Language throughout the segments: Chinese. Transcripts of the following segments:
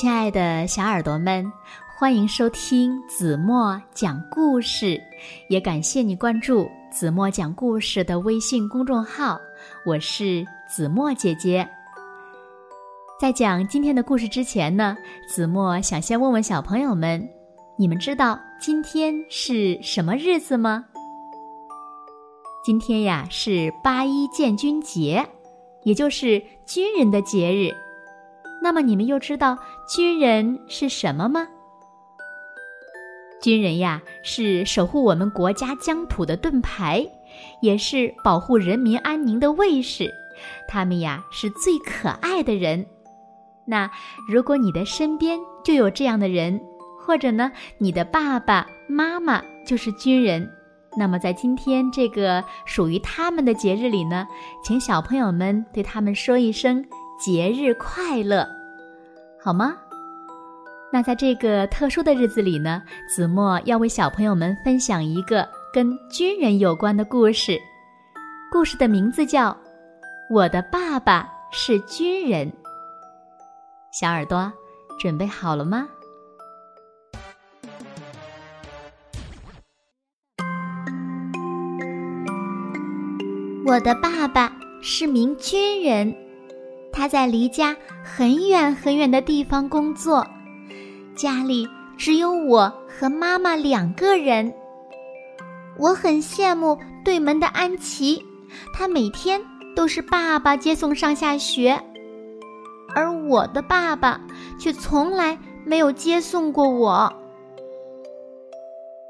亲爱的小耳朵们，欢迎收听子墨讲故事，也感谢你关注子墨讲故事的微信公众号。我是子墨姐姐。在讲今天的故事之前呢，子墨想先问问小朋友们：你们知道今天是什么日子吗？今天呀是八一建军节，也就是军人的节日。那么你们又知道军人是什么吗？军人呀，是守护我们国家疆土的盾牌，也是保护人民安宁的卫士。他们呀，是最可爱的人。那如果你的身边就有这样的人，或者呢，你的爸爸妈妈就是军人，那么在今天这个属于他们的节日里呢，请小朋友们对他们说一声。节日快乐，好吗？那在这个特殊的日子里呢，子墨要为小朋友们分享一个跟军人有关的故事。故事的名字叫《我的爸爸是军人》。小耳朵准备好了吗？我的爸爸是名军人。他在离家很远很远的地方工作，家里只有我和妈妈两个人。我很羡慕对门的安琪，她每天都是爸爸接送上下学，而我的爸爸却从来没有接送过我。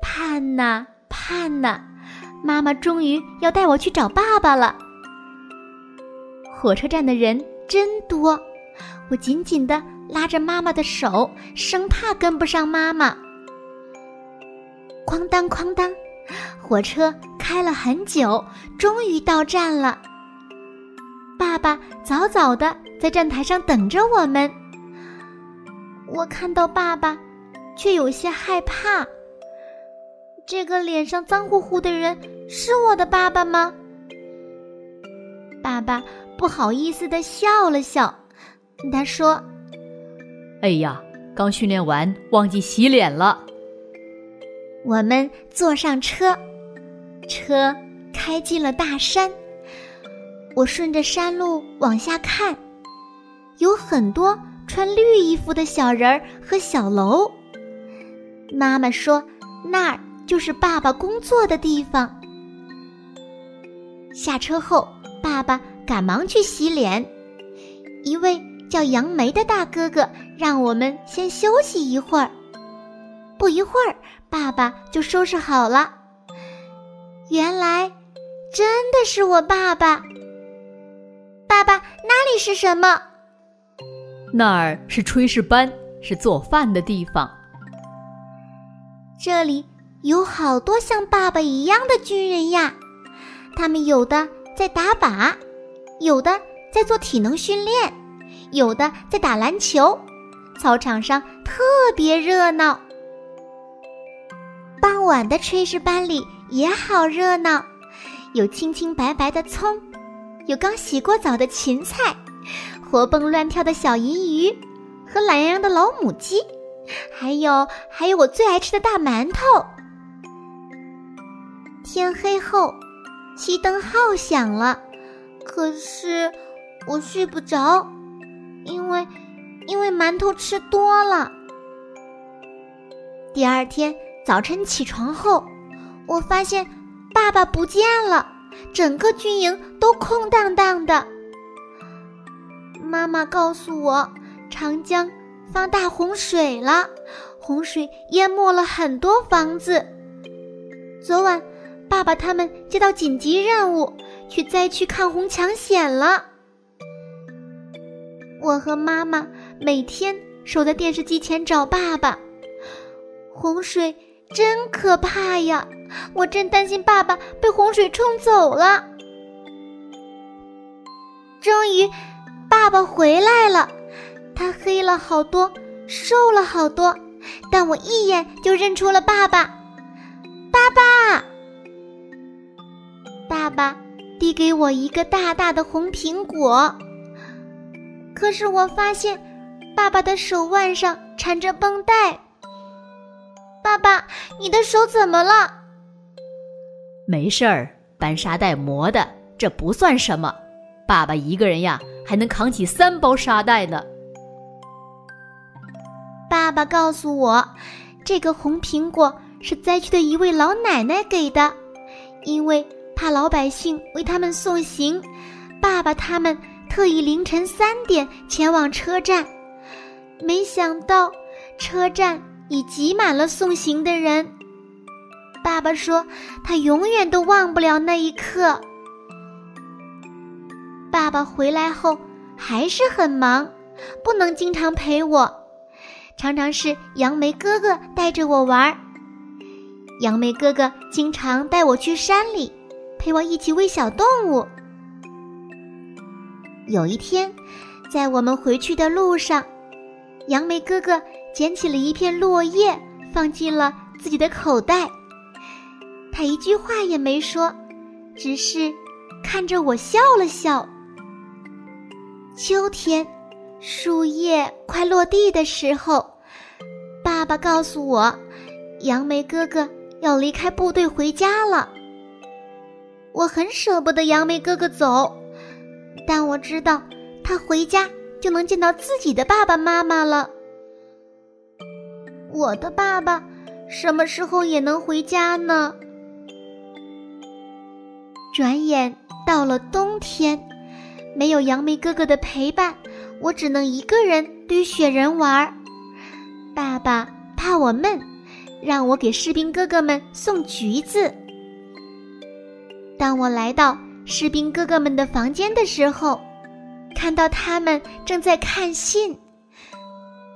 盼呐盼呐，妈妈终于要带我去找爸爸了。火车站的人。真多，我紧紧的拉着妈妈的手，生怕跟不上妈妈。哐当哐当，火车开了很久，终于到站了。爸爸早早的在站台上等着我们。我看到爸爸，却有些害怕。这个脸上脏乎乎的人是我的爸爸吗？爸爸。不好意思的笑了笑，他说：“哎呀，刚训练完，忘记洗脸了。”我们坐上车，车开进了大山。我顺着山路往下看，有很多穿绿衣服的小人儿和小楼。妈妈说：“那儿就是爸爸工作的地方。”下车后，爸爸。赶忙去洗脸，一位叫杨梅的大哥哥让我们先休息一会儿。不一会儿，爸爸就收拾好了。原来，真的是我爸爸。爸爸，那里是什么？那儿是炊事班，是做饭的地方。这里有好多像爸爸一样的军人呀，他们有的在打靶。有的在做体能训练，有的在打篮球，操场上特别热闹。傍晚的炊事班里也好热闹，有青青白白的葱，有刚洗过澡的芹菜，活蹦乱跳的小银鱼和懒洋洋的老母鸡，还有还有我最爱吃的大馒头。天黑后，熄灯号响了。可是我睡不着，因为因为馒头吃多了。第二天早晨起床后，我发现爸爸不见了，整个军营都空荡荡的。妈妈告诉我，长江发大洪水了，洪水淹没了很多房子。昨晚，爸爸他们接到紧急任务。去灾区抗洪抢险了。我和妈妈每天守在电视机前找爸爸。洪水真可怕呀！我真担心爸爸被洪水冲走了。终于，爸爸回来了。他黑了好多，瘦了好多，但我一眼就认出了爸爸。爸爸，爸爸。递给我一个大大的红苹果，可是我发现，爸爸的手腕上缠着绷带。爸爸，你的手怎么了？没事儿，搬沙袋磨的，这不算什么。爸爸一个人呀，还能扛起三包沙袋呢。爸爸告诉我，这个红苹果是灾区的一位老奶奶给的，因为怕老百姓为他们送行，爸爸他们特意凌晨三点前往车站。没想到，车站已挤满了送行的人。爸爸说，他永远都忘不了那一刻。爸爸回来后还是很忙，不能经常陪我，常常是杨梅哥哥带着我玩。杨梅哥哥经常带我去山里，陪我一起喂小动物。有一天，在我们回去的路上，杨梅哥哥捡起了一片落叶，放进了自己的口袋。他一句话也没说，只是看着我笑了笑。秋天，树叶快落地的时候，爸爸告诉我，杨梅哥哥要离开部队回家了。我很舍不得杨梅哥哥走，但我知道他回家就能见到自己的爸爸妈妈了。我的爸爸什么时候也能回家呢？转眼到了冬天，没有杨梅哥哥的陪伴，我只能一个人堆雪人玩。爸爸怕我闷，让我给士兵哥哥们送橘子。当我来到士兵哥哥们的房间的时候，看到他们正在看信，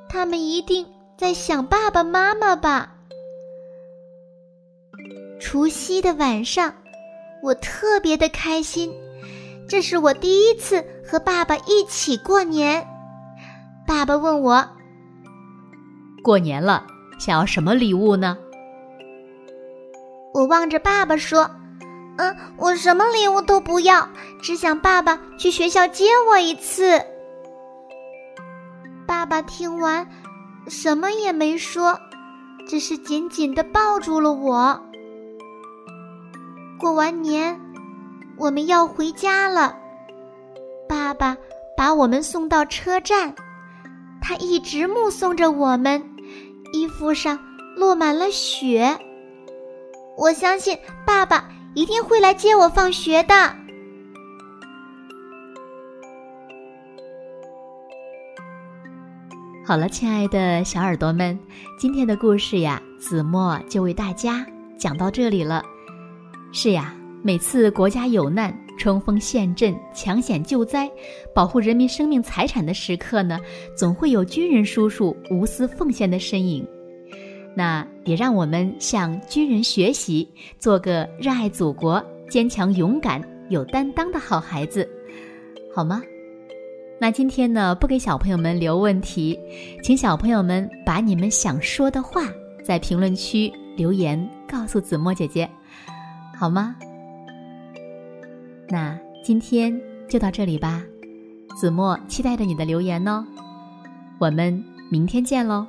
他们一定在想爸爸妈妈吧。除夕的晚上。我特别的开心，这是我第一次和爸爸一起过年。爸爸问我：“过年了，想要什么礼物呢？”我望着爸爸说：“嗯，我什么礼物都不要，只想爸爸去学校接我一次。”爸爸听完，什么也没说，只是紧紧的抱住了我。过完年，我们要回家了。爸爸把我们送到车站，他一直目送着我们，衣服上落满了雪。我相信爸爸一定会来接我放学的。好了，亲爱的小耳朵们，今天的故事呀，子墨就为大家讲到这里了。是呀，每次国家有难、冲锋陷阵、抢险救灾、保护人民生命财产的时刻呢，总会有军人叔叔无私奉献的身影。那也让我们向军人学习，做个热爱祖国、坚强勇敢、有担当的好孩子，好吗？那今天呢，不给小朋友们留问题，请小朋友们把你们想说的话在评论区留言，告诉子墨姐姐。好吗？那今天就到这里吧，子墨期待着你的留言哦，我们明天见喽。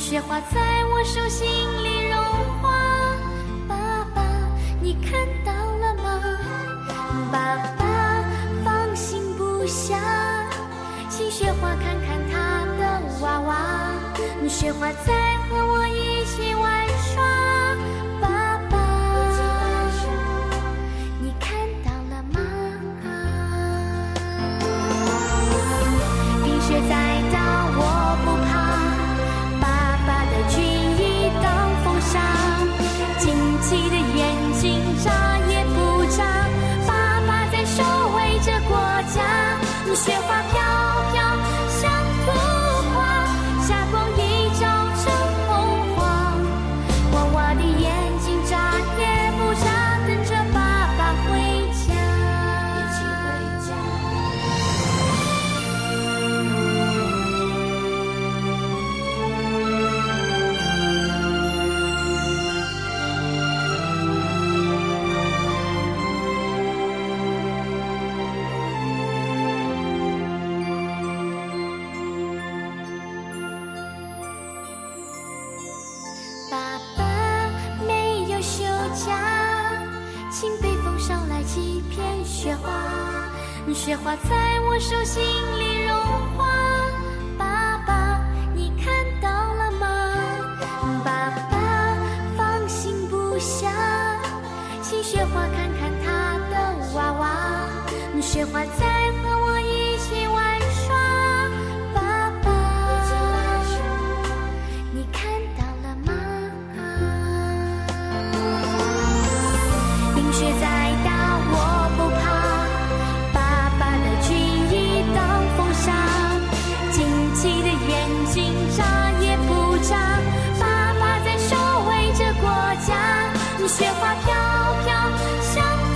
雪花在我手心里融化，爸爸，你看到了吗？爸爸放心不下，请雪花看看他的娃娃，雪花在和我一起玩耍。雪花雪花在我手心里融化。爸爸，你看到了吗？爸爸放心不下，请雪花看看他的娃娃。雪花在飘飘